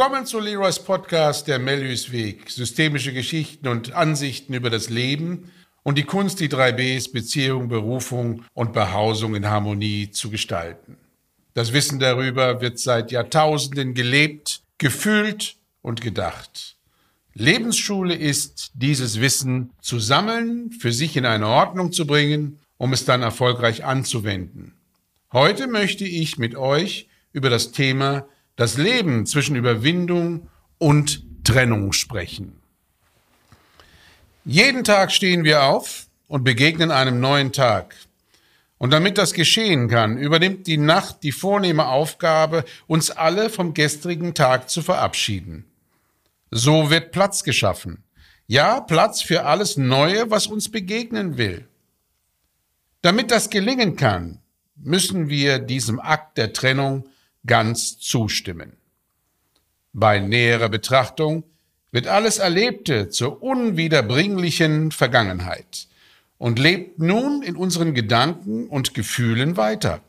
Willkommen zu Leroy's Podcast Der Mellius Weg. Systemische Geschichten und Ansichten über das Leben und die Kunst, die drei Bs Beziehung, Berufung und Behausung in Harmonie zu gestalten. Das Wissen darüber wird seit Jahrtausenden gelebt, gefühlt und gedacht. Lebensschule ist, dieses Wissen zu sammeln, für sich in eine Ordnung zu bringen, um es dann erfolgreich anzuwenden. Heute möchte ich mit euch über das Thema das Leben zwischen Überwindung und Trennung sprechen. Jeden Tag stehen wir auf und begegnen einem neuen Tag. Und damit das geschehen kann, übernimmt die Nacht die vornehme Aufgabe, uns alle vom gestrigen Tag zu verabschieden. So wird Platz geschaffen. Ja, Platz für alles Neue, was uns begegnen will. Damit das gelingen kann, müssen wir diesem Akt der Trennung ganz zustimmen. Bei näherer Betrachtung wird alles Erlebte zur unwiederbringlichen Vergangenheit und lebt nun in unseren Gedanken und Gefühlen weiter.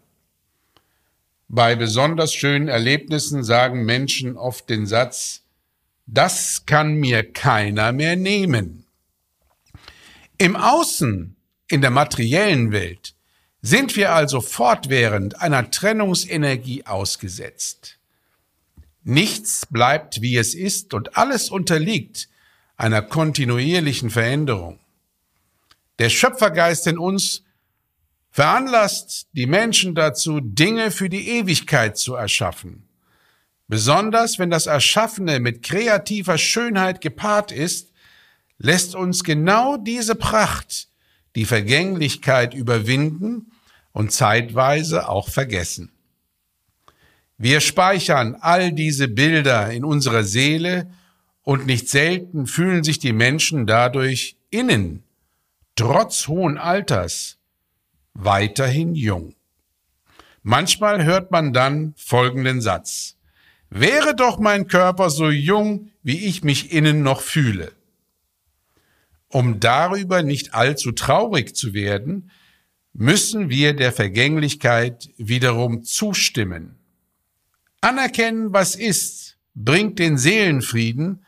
Bei besonders schönen Erlebnissen sagen Menschen oft den Satz, das kann mir keiner mehr nehmen. Im Außen, in der materiellen Welt, sind wir also fortwährend einer Trennungsenergie ausgesetzt. Nichts bleibt, wie es ist, und alles unterliegt einer kontinuierlichen Veränderung. Der Schöpfergeist in uns veranlasst die Menschen dazu, Dinge für die Ewigkeit zu erschaffen. Besonders wenn das Erschaffene mit kreativer Schönheit gepaart ist, lässt uns genau diese Pracht die Vergänglichkeit überwinden und zeitweise auch vergessen. Wir speichern all diese Bilder in unserer Seele und nicht selten fühlen sich die Menschen dadurch innen, trotz hohen Alters, weiterhin jung. Manchmal hört man dann folgenden Satz. Wäre doch mein Körper so jung, wie ich mich innen noch fühle. Um darüber nicht allzu traurig zu werden, müssen wir der Vergänglichkeit wiederum zustimmen. Anerkennen, was ist, bringt den Seelenfrieden,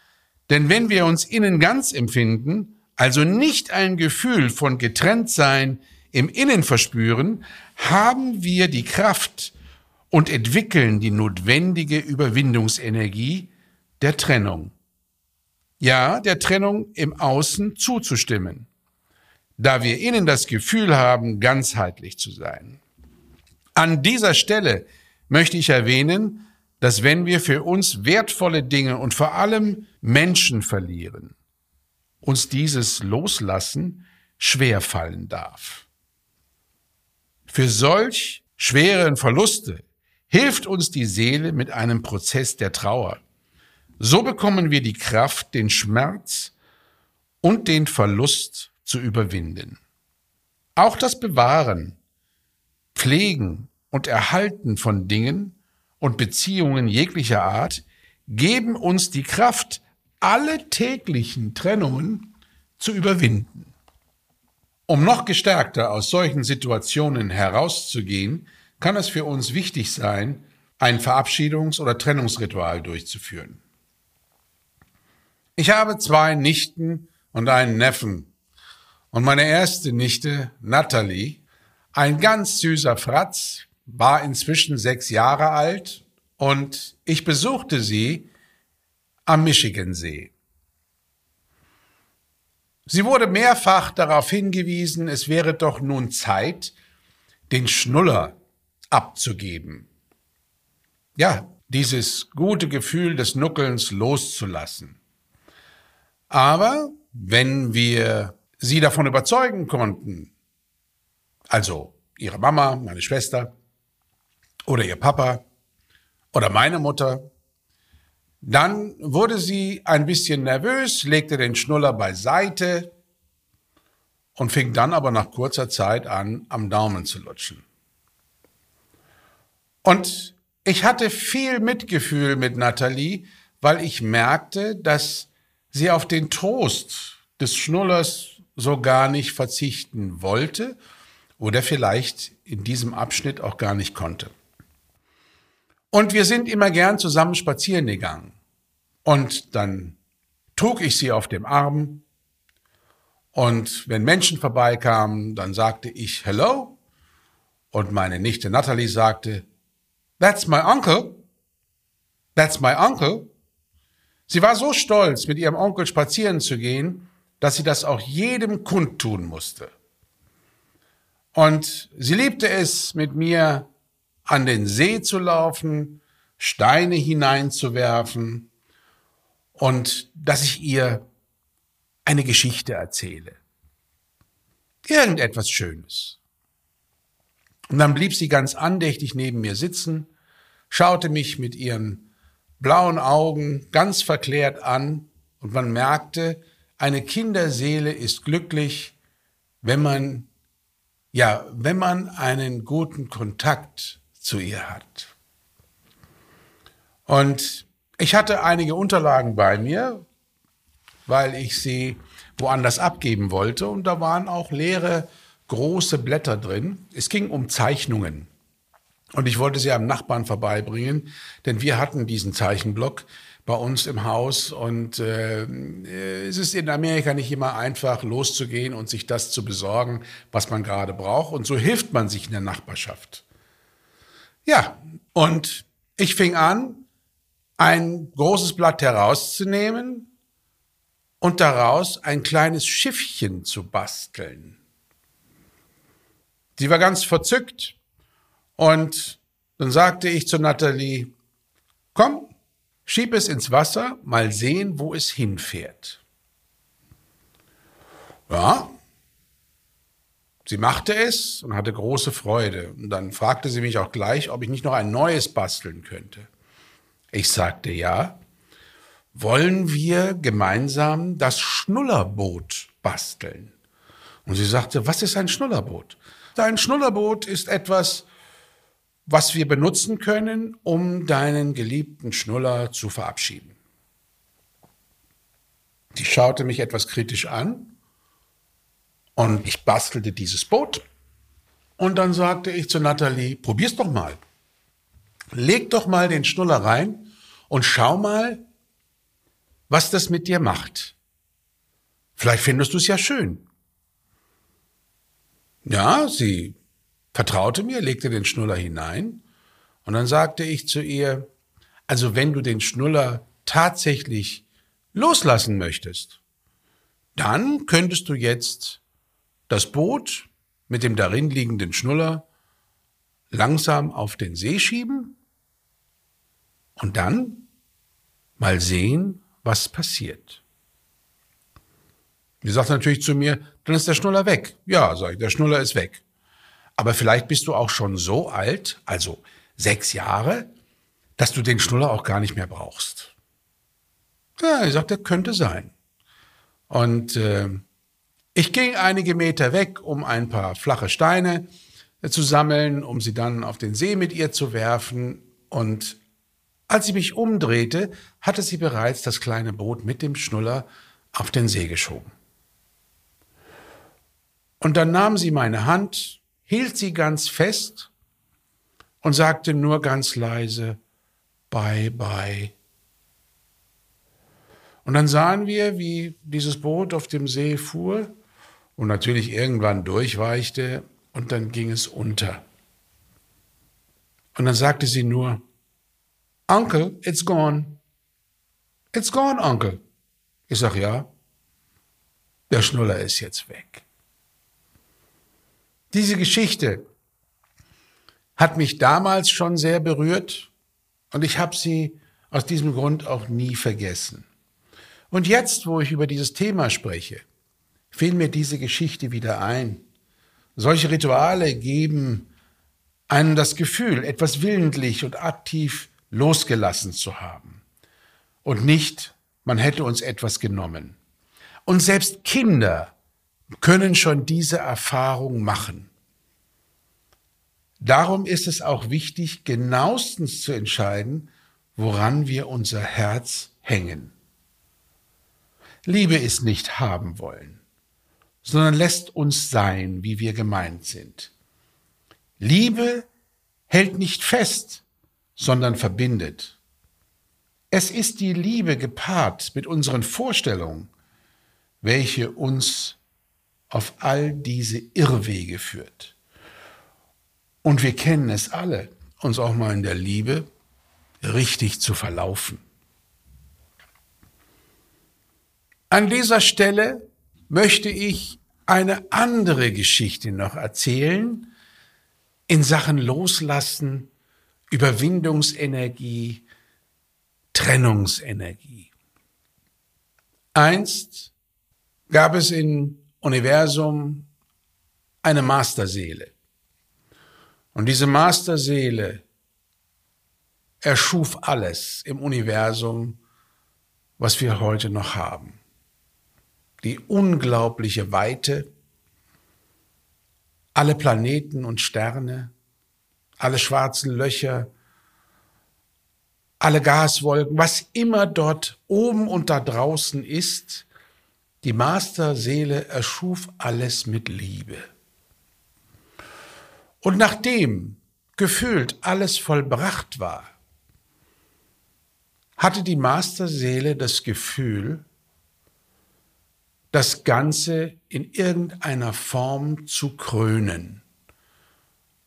denn wenn wir uns innen ganz empfinden, also nicht ein Gefühl von Getrenntsein im Innen verspüren, haben wir die Kraft und entwickeln die notwendige Überwindungsenergie der Trennung ja, der Trennung im Außen zuzustimmen, da wir innen das Gefühl haben, ganzheitlich zu sein. An dieser Stelle möchte ich erwähnen, dass wenn wir für uns wertvolle Dinge und vor allem Menschen verlieren, uns dieses Loslassen schwer fallen darf. Für solch schweren Verluste hilft uns die Seele mit einem Prozess der Trauer. So bekommen wir die Kraft, den Schmerz und den Verlust zu überwinden. Auch das Bewahren, Pflegen und Erhalten von Dingen und Beziehungen jeglicher Art geben uns die Kraft, alle täglichen Trennungen zu überwinden. Um noch gestärkter aus solchen Situationen herauszugehen, kann es für uns wichtig sein, ein Verabschiedungs- oder Trennungsritual durchzuführen. Ich habe zwei Nichten und einen Neffen. Und meine erste Nichte, Natalie, ein ganz süßer Fratz, war inzwischen sechs Jahre alt und ich besuchte sie am Michigansee. Sie wurde mehrfach darauf hingewiesen, es wäre doch nun Zeit, den Schnuller abzugeben. Ja, dieses gute Gefühl des Nuckelns loszulassen. Aber wenn wir sie davon überzeugen konnten, also ihre Mama, meine Schwester oder ihr Papa oder meine Mutter, dann wurde sie ein bisschen nervös, legte den Schnuller beiseite und fing dann aber nach kurzer Zeit an, am Daumen zu lutschen. Und ich hatte viel Mitgefühl mit Nathalie, weil ich merkte, dass sie auf den Trost des Schnullers so gar nicht verzichten wollte oder vielleicht in diesem Abschnitt auch gar nicht konnte. Und wir sind immer gern zusammen spazieren gegangen. Und dann trug ich sie auf dem Arm. Und wenn Menschen vorbeikamen, dann sagte ich Hello. Und meine Nichte Natalie sagte, That's my uncle. That's my uncle. Sie war so stolz, mit ihrem Onkel spazieren zu gehen, dass sie das auch jedem kundtun musste. Und sie liebte es, mit mir an den See zu laufen, Steine hineinzuwerfen und dass ich ihr eine Geschichte erzähle. Irgendetwas Schönes. Und dann blieb sie ganz andächtig neben mir sitzen, schaute mich mit ihren blauen Augen ganz verklärt an und man merkte, eine Kinderseele ist glücklich, wenn man, ja, wenn man einen guten Kontakt zu ihr hat. Und ich hatte einige Unterlagen bei mir, weil ich sie woanders abgeben wollte und da waren auch leere große Blätter drin. Es ging um Zeichnungen. Und ich wollte sie am Nachbarn vorbeibringen, denn wir hatten diesen Zeichenblock bei uns im Haus und äh, es ist in Amerika nicht immer einfach loszugehen und sich das zu besorgen, was man gerade braucht und so hilft man sich in der Nachbarschaft. Ja, und ich fing an, ein großes Blatt herauszunehmen und daraus ein kleines Schiffchen zu basteln. Sie war ganz verzückt und dann sagte ich zu Natalie, komm, schieb es ins Wasser, mal sehen, wo es hinfährt. Ja, sie machte es und hatte große Freude. Und dann fragte sie mich auch gleich, ob ich nicht noch ein neues basteln könnte. Ich sagte ja. Wollen wir gemeinsam das Schnullerboot basteln? Und sie sagte, was ist ein Schnullerboot? Dein Schnullerboot ist etwas, was wir benutzen können, um deinen geliebten Schnuller zu verabschieden. Die schaute mich etwas kritisch an und ich bastelte dieses Boot. Und dann sagte ich zu Nathalie, probier's doch mal. Leg doch mal den Schnuller rein und schau mal, was das mit dir macht. Vielleicht findest du es ja schön. Ja, sie vertraute mir, legte den Schnuller hinein und dann sagte ich zu ihr, also wenn du den Schnuller tatsächlich loslassen möchtest, dann könntest du jetzt das Boot mit dem darin liegenden Schnuller langsam auf den See schieben und dann mal sehen, was passiert. Die sagt natürlich zu mir, dann ist der Schnuller weg. Ja, sag ich, der Schnuller ist weg. Aber vielleicht bist du auch schon so alt, also sechs Jahre, dass du den Schnuller auch gar nicht mehr brauchst. Ja, ich sagte, könnte sein. Und äh, ich ging einige Meter weg, um ein paar flache Steine äh, zu sammeln, um sie dann auf den See mit ihr zu werfen. Und als ich mich umdrehte, hatte sie bereits das kleine Boot mit dem Schnuller auf den See geschoben. Und dann nahm sie meine Hand, hielt sie ganz fest und sagte nur ganz leise, Bye, bye. Und dann sahen wir, wie dieses Boot auf dem See fuhr und natürlich irgendwann durchweichte und dann ging es unter. Und dann sagte sie nur, Uncle, it's gone. It's gone, Uncle. Ich sag ja, der Schnuller ist jetzt weg. Diese Geschichte hat mich damals schon sehr berührt und ich habe sie aus diesem Grund auch nie vergessen. Und jetzt, wo ich über dieses Thema spreche, fiel mir diese Geschichte wieder ein. Solche Rituale geben einem das Gefühl, etwas willentlich und aktiv losgelassen zu haben. Und nicht, man hätte uns etwas genommen. Und selbst Kinder können schon diese Erfahrung machen. Darum ist es auch wichtig, genauestens zu entscheiden, woran wir unser Herz hängen. Liebe ist nicht haben wollen, sondern lässt uns sein, wie wir gemeint sind. Liebe hält nicht fest, sondern verbindet. Es ist die Liebe gepaart mit unseren Vorstellungen, welche uns auf all diese Irrwege führt. Und wir kennen es alle, uns auch mal in der Liebe richtig zu verlaufen. An dieser Stelle möchte ich eine andere Geschichte noch erzählen in Sachen Loslassen, Überwindungsenergie, Trennungsenergie. Einst gab es im Universum eine Masterseele. Und diese Masterseele erschuf alles im Universum, was wir heute noch haben die unglaubliche Weite, alle Planeten und Sterne, alle schwarzen Löcher, alle Gaswolken, was immer dort oben und da draußen ist, die Masterseele erschuf alles mit Liebe. Und nachdem gefühlt alles vollbracht war, hatte die Masterseele das Gefühl, das Ganze in irgendeiner Form zu krönen,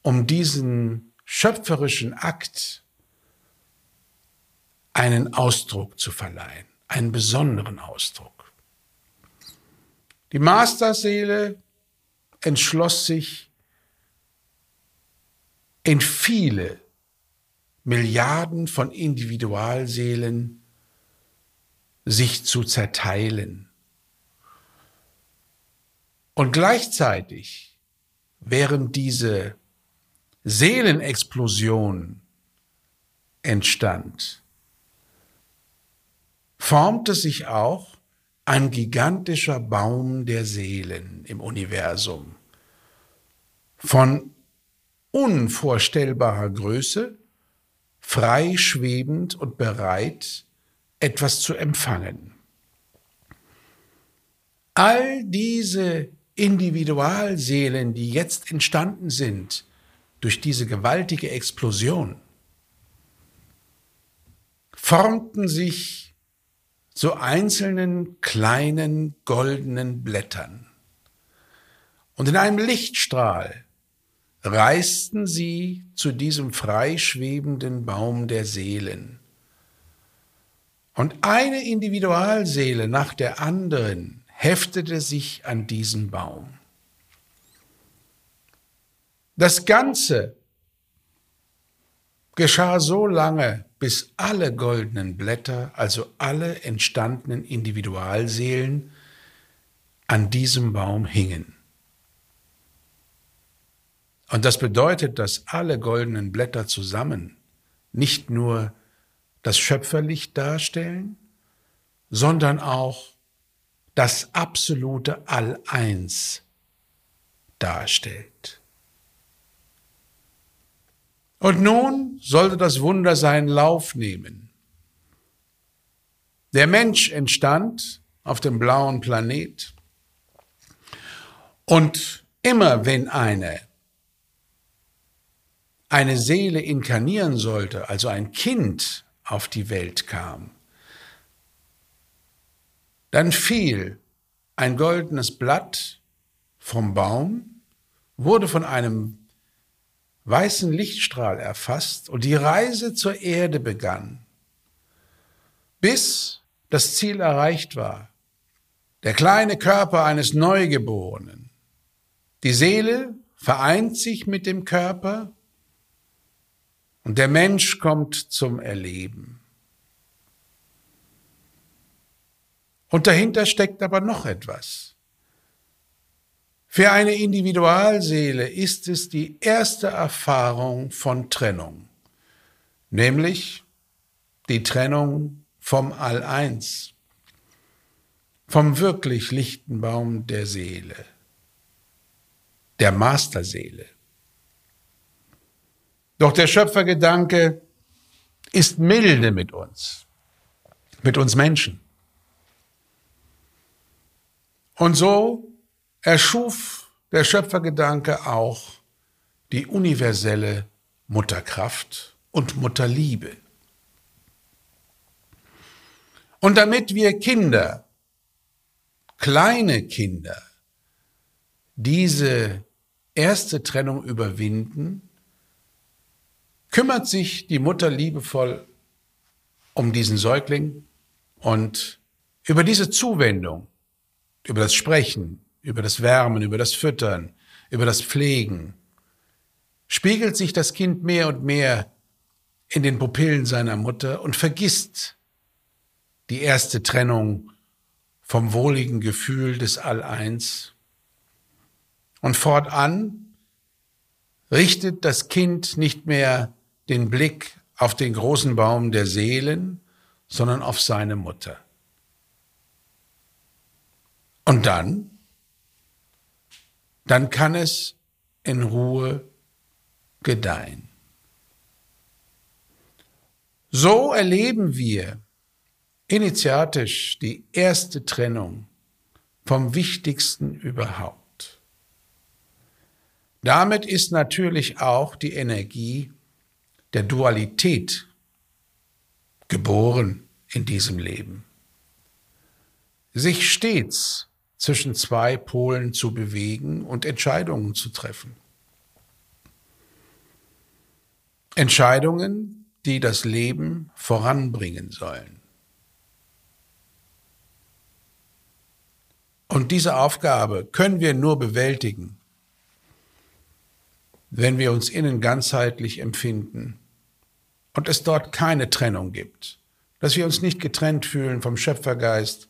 um diesen schöpferischen Akt einen Ausdruck zu verleihen, einen besonderen Ausdruck. Die Masterseele entschloss sich, in viele Milliarden von Individualseelen sich zu zerteilen. Und gleichzeitig, während diese Seelenexplosion entstand, formte sich auch ein gigantischer Baum der Seelen im Universum von unvorstellbarer Größe, frei schwebend und bereit, etwas zu empfangen. All diese Individualseelen, die jetzt entstanden sind durch diese gewaltige Explosion, formten sich zu einzelnen kleinen goldenen Blättern. Und in einem Lichtstrahl reisten sie zu diesem freischwebenden Baum der Seelen. Und eine Individualseele nach der anderen heftete sich an diesen Baum. Das Ganze geschah so lange, bis alle goldenen Blätter, also alle entstandenen Individualseelen, an diesem Baum hingen. Und das bedeutet, dass alle goldenen Blätter zusammen nicht nur das Schöpferlicht darstellen, sondern auch das absolute All-Eins darstellt. Und nun sollte das Wunder seinen Lauf nehmen. Der Mensch entstand auf dem blauen Planet und immer wenn eine eine Seele inkarnieren sollte, also ein Kind auf die Welt kam, dann fiel ein goldenes Blatt vom Baum, wurde von einem weißen Lichtstrahl erfasst und die Reise zur Erde begann, bis das Ziel erreicht war. Der kleine Körper eines Neugeborenen. Die Seele vereint sich mit dem Körper und der Mensch kommt zum Erleben. Und dahinter steckt aber noch etwas. Für eine Individualseele ist es die erste Erfahrung von Trennung, nämlich die Trennung vom All-Eins, vom wirklich lichten Baum der Seele, der Masterseele. Doch der Schöpfergedanke ist milde mit uns, mit uns Menschen. Und so erschuf der Schöpfergedanke auch die universelle Mutterkraft und Mutterliebe. Und damit wir Kinder, kleine Kinder, diese erste Trennung überwinden, kümmert sich die Mutter liebevoll um diesen Säugling und über diese Zuwendung, über das Sprechen, über das Wärmen, über das Füttern, über das Pflegen, spiegelt sich das Kind mehr und mehr in den Pupillen seiner Mutter und vergisst die erste Trennung vom wohligen Gefühl des All-Eins. Und fortan richtet das Kind nicht mehr den Blick auf den großen Baum der Seelen, sondern auf seine Mutter. Und dann, dann kann es in Ruhe gedeihen. So erleben wir initiatisch die erste Trennung vom Wichtigsten überhaupt. Damit ist natürlich auch die Energie der Dualität geboren in diesem Leben. Sich stets zwischen zwei Polen zu bewegen und Entscheidungen zu treffen. Entscheidungen, die das Leben voranbringen sollen. Und diese Aufgabe können wir nur bewältigen, wenn wir uns innen ganzheitlich empfinden und es dort keine Trennung gibt, dass wir uns nicht getrennt fühlen vom Schöpfergeist,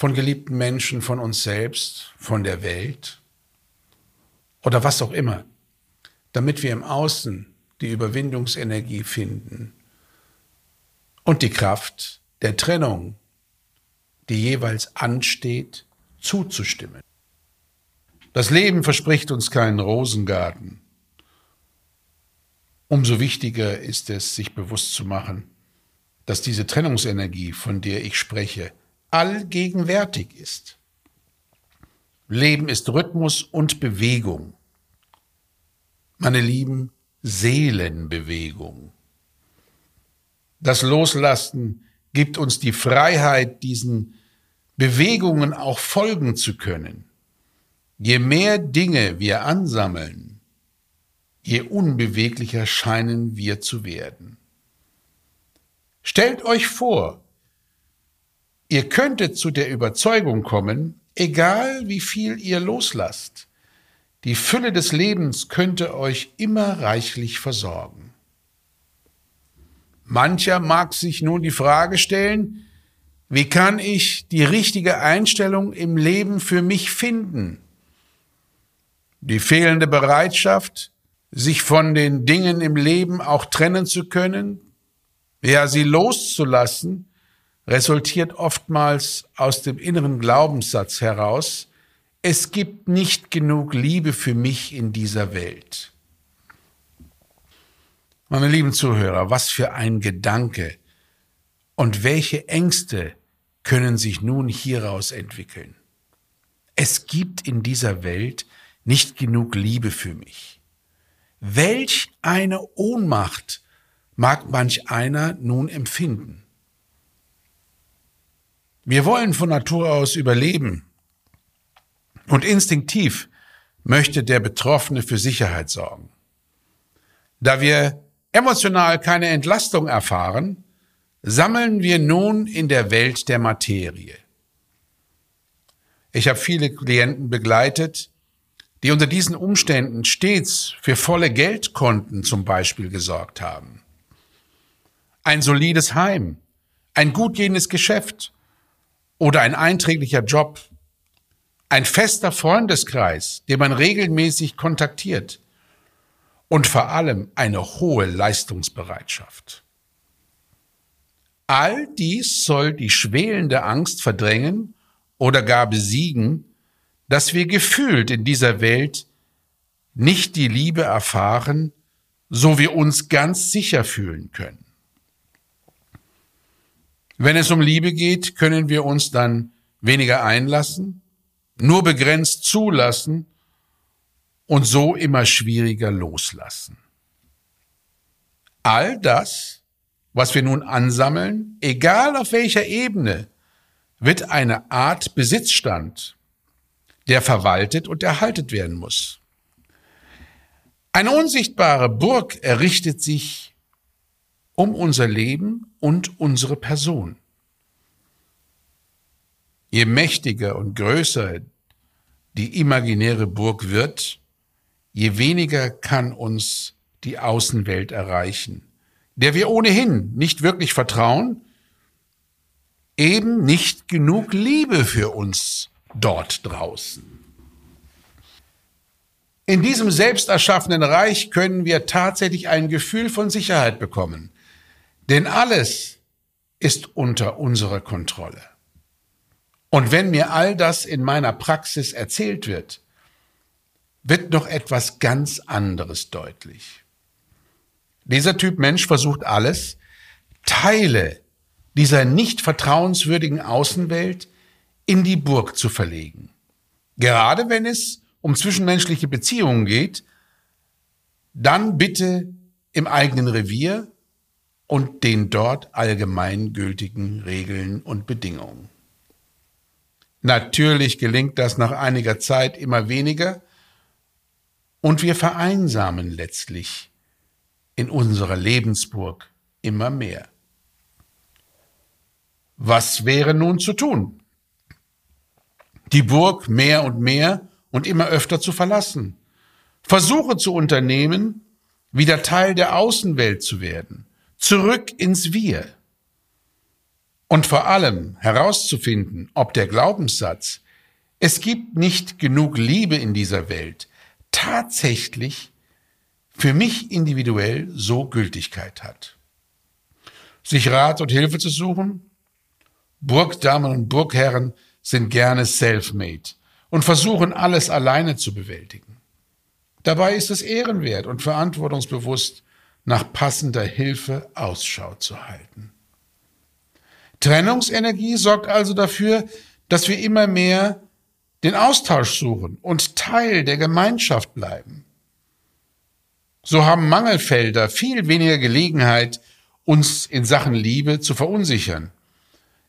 von geliebten Menschen, von uns selbst, von der Welt oder was auch immer, damit wir im Außen die Überwindungsenergie finden und die Kraft der Trennung, die jeweils ansteht, zuzustimmen. Das Leben verspricht uns keinen Rosengarten. Umso wichtiger ist es, sich bewusst zu machen, dass diese Trennungsenergie, von der ich spreche, allgegenwärtig ist. Leben ist Rhythmus und Bewegung. Meine Lieben, Seelenbewegung. Das Loslassen gibt uns die Freiheit, diesen Bewegungen auch folgen zu können. Je mehr Dinge wir ansammeln, je unbeweglicher scheinen wir zu werden. Stellt euch vor, ihr könntet zu der Überzeugung kommen, egal wie viel ihr loslasst, die Fülle des Lebens könnte euch immer reichlich versorgen. Mancher mag sich nun die Frage stellen, wie kann ich die richtige Einstellung im Leben für mich finden? Die fehlende Bereitschaft, sich von den Dingen im Leben auch trennen zu können, ja sie loszulassen, resultiert oftmals aus dem inneren Glaubenssatz heraus, es gibt nicht genug Liebe für mich in dieser Welt. Meine lieben Zuhörer, was für ein Gedanke und welche Ängste können sich nun hieraus entwickeln. Es gibt in dieser Welt nicht genug Liebe für mich. Welch eine Ohnmacht mag manch einer nun empfinden. Wir wollen von Natur aus überleben, und instinktiv möchte der Betroffene für Sicherheit sorgen. Da wir emotional keine Entlastung erfahren, sammeln wir nun in der Welt der Materie. Ich habe viele Klienten begleitet, die unter diesen Umständen stets für volle Geldkonten zum Beispiel gesorgt haben. Ein solides Heim, ein gut gehendes Geschäft oder ein einträglicher Job ein fester Freundeskreis, den man regelmäßig kontaktiert und vor allem eine hohe Leistungsbereitschaft. All dies soll die schwelende Angst verdrängen oder gar besiegen, dass wir gefühlt in dieser Welt nicht die Liebe erfahren, so wir uns ganz sicher fühlen können. Wenn es um Liebe geht, können wir uns dann weniger einlassen, nur begrenzt zulassen und so immer schwieriger loslassen. All das was wir nun ansammeln, egal auf welcher Ebene, wird eine Art Besitzstand, der verwaltet und erhaltet werden muss. Eine unsichtbare Burg errichtet sich um unser Leben und unsere Person. Je mächtiger und größer die imaginäre Burg wird, je weniger kann uns die Außenwelt erreichen, der wir ohnehin nicht wirklich vertrauen, eben nicht genug Liebe für uns dort draußen. In diesem selbst erschaffenen Reich können wir tatsächlich ein Gefühl von Sicherheit bekommen, denn alles ist unter unserer Kontrolle. Und wenn mir all das in meiner Praxis erzählt wird, wird noch etwas ganz anderes deutlich. Dieser Typ Mensch versucht alles, Teile dieser nicht vertrauenswürdigen Außenwelt in die Burg zu verlegen. Gerade wenn es um zwischenmenschliche Beziehungen geht, dann bitte im eigenen Revier und den dort allgemeingültigen Regeln und Bedingungen. Natürlich gelingt das nach einiger Zeit immer weniger und wir vereinsamen letztlich in unserer Lebensburg immer mehr. Was wäre nun zu tun? Die Burg mehr und mehr und immer öfter zu verlassen. Versuche zu unternehmen, wieder Teil der Außenwelt zu werden. Zurück ins Wir. Und vor allem herauszufinden, ob der Glaubenssatz, es gibt nicht genug Liebe in dieser Welt, tatsächlich für mich individuell so Gültigkeit hat. Sich Rat und Hilfe zu suchen? Burgdamen und Burgherren sind gerne self-made und versuchen alles alleine zu bewältigen. Dabei ist es ehrenwert und verantwortungsbewusst, nach passender Hilfe Ausschau zu halten. Trennungsenergie sorgt also dafür, dass wir immer mehr den Austausch suchen und Teil der Gemeinschaft bleiben. So haben Mangelfelder viel weniger Gelegenheit, uns in Sachen Liebe zu verunsichern,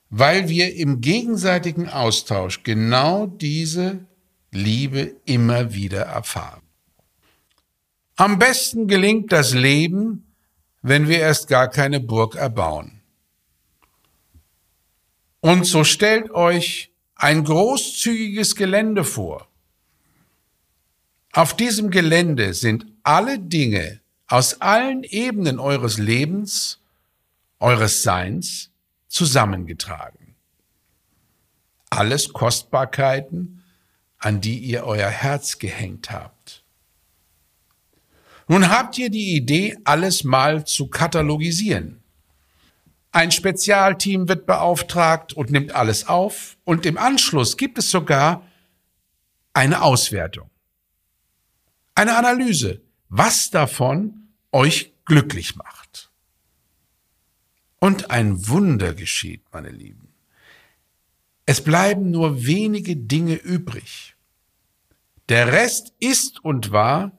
weil wir im gegenseitigen Austausch genau diese Liebe immer wieder erfahren. Am besten gelingt das Leben, wenn wir erst gar keine Burg erbauen. Und so stellt euch ein großzügiges Gelände vor. Auf diesem Gelände sind alle Dinge aus allen Ebenen eures Lebens, eures Seins zusammengetragen. Alles Kostbarkeiten, an die ihr euer Herz gehängt habt. Nun habt ihr die Idee, alles mal zu katalogisieren. Ein Spezialteam wird beauftragt und nimmt alles auf und im Anschluss gibt es sogar eine Auswertung, eine Analyse, was davon euch glücklich macht. Und ein Wunder geschieht, meine Lieben. Es bleiben nur wenige Dinge übrig. Der Rest ist und war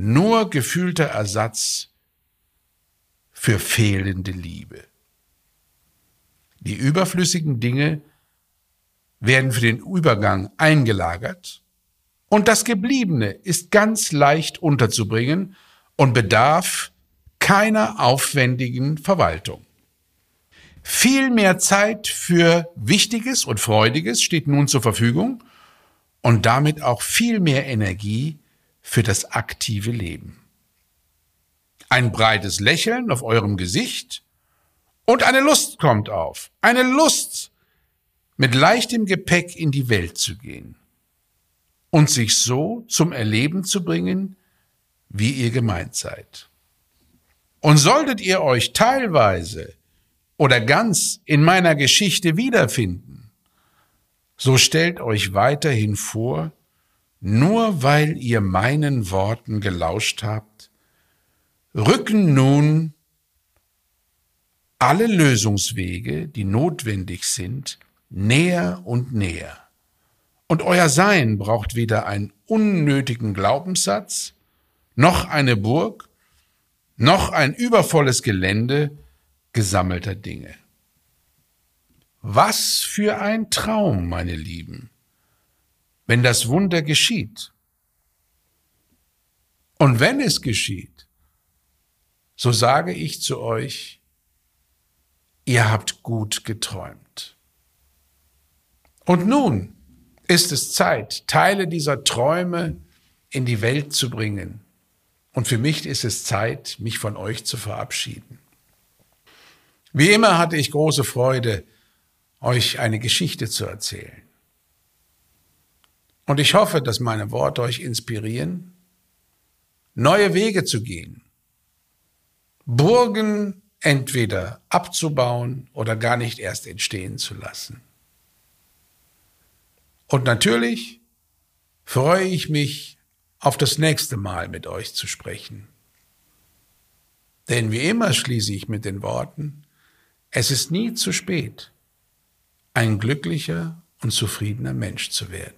nur gefühlter Ersatz für fehlende Liebe. Die überflüssigen Dinge werden für den Übergang eingelagert und das Gebliebene ist ganz leicht unterzubringen und bedarf keiner aufwendigen Verwaltung. Viel mehr Zeit für Wichtiges und Freudiges steht nun zur Verfügung und damit auch viel mehr Energie für das aktive Leben. Ein breites Lächeln auf eurem Gesicht und eine Lust kommt auf. Eine Lust, mit leichtem Gepäck in die Welt zu gehen und sich so zum Erleben zu bringen, wie ihr gemeint seid. Und solltet ihr euch teilweise oder ganz in meiner Geschichte wiederfinden, so stellt euch weiterhin vor, nur weil ihr meinen Worten gelauscht habt, rücken nun alle Lösungswege, die notwendig sind, näher und näher. Und euer Sein braucht weder einen unnötigen Glaubenssatz, noch eine Burg, noch ein übervolles Gelände, gesammelter Dinge. Was für ein Traum, meine Lieben, wenn das Wunder geschieht. Und wenn es geschieht, so sage ich zu euch, ihr habt gut geträumt. Und nun ist es Zeit, Teile dieser Träume in die Welt zu bringen. Und für mich ist es Zeit, mich von euch zu verabschieden. Wie immer hatte ich große Freude, euch eine Geschichte zu erzählen. Und ich hoffe, dass meine Worte euch inspirieren, neue Wege zu gehen, Burgen entweder abzubauen oder gar nicht erst entstehen zu lassen. Und natürlich freue ich mich auf das nächste Mal mit euch zu sprechen. Denn wie immer schließe ich mit den Worten, es ist nie zu spät, ein glücklicher und zufriedener Mensch zu werden.